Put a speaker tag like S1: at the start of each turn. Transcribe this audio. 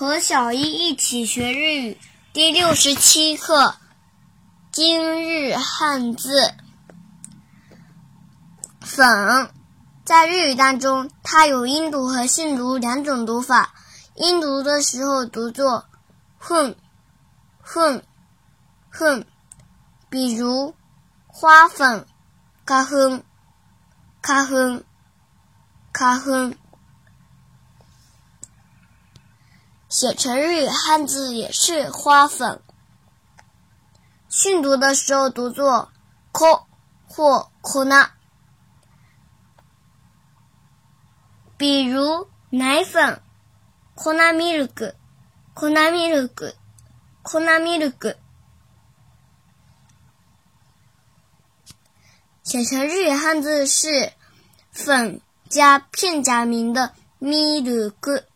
S1: 和小一一起学日语第六十七课今日汉字粉，在日语当中，它有音读和训读两种读法。音读的时候读作混混混，比如花粉、咖哼咖哼咖哼。写成日语汉字也是花粉。训读的时候读作 ko 或 kona，比如奶粉 kona milk，kona milk，kona milk。写成日语汉字是粉加片假名的 milk。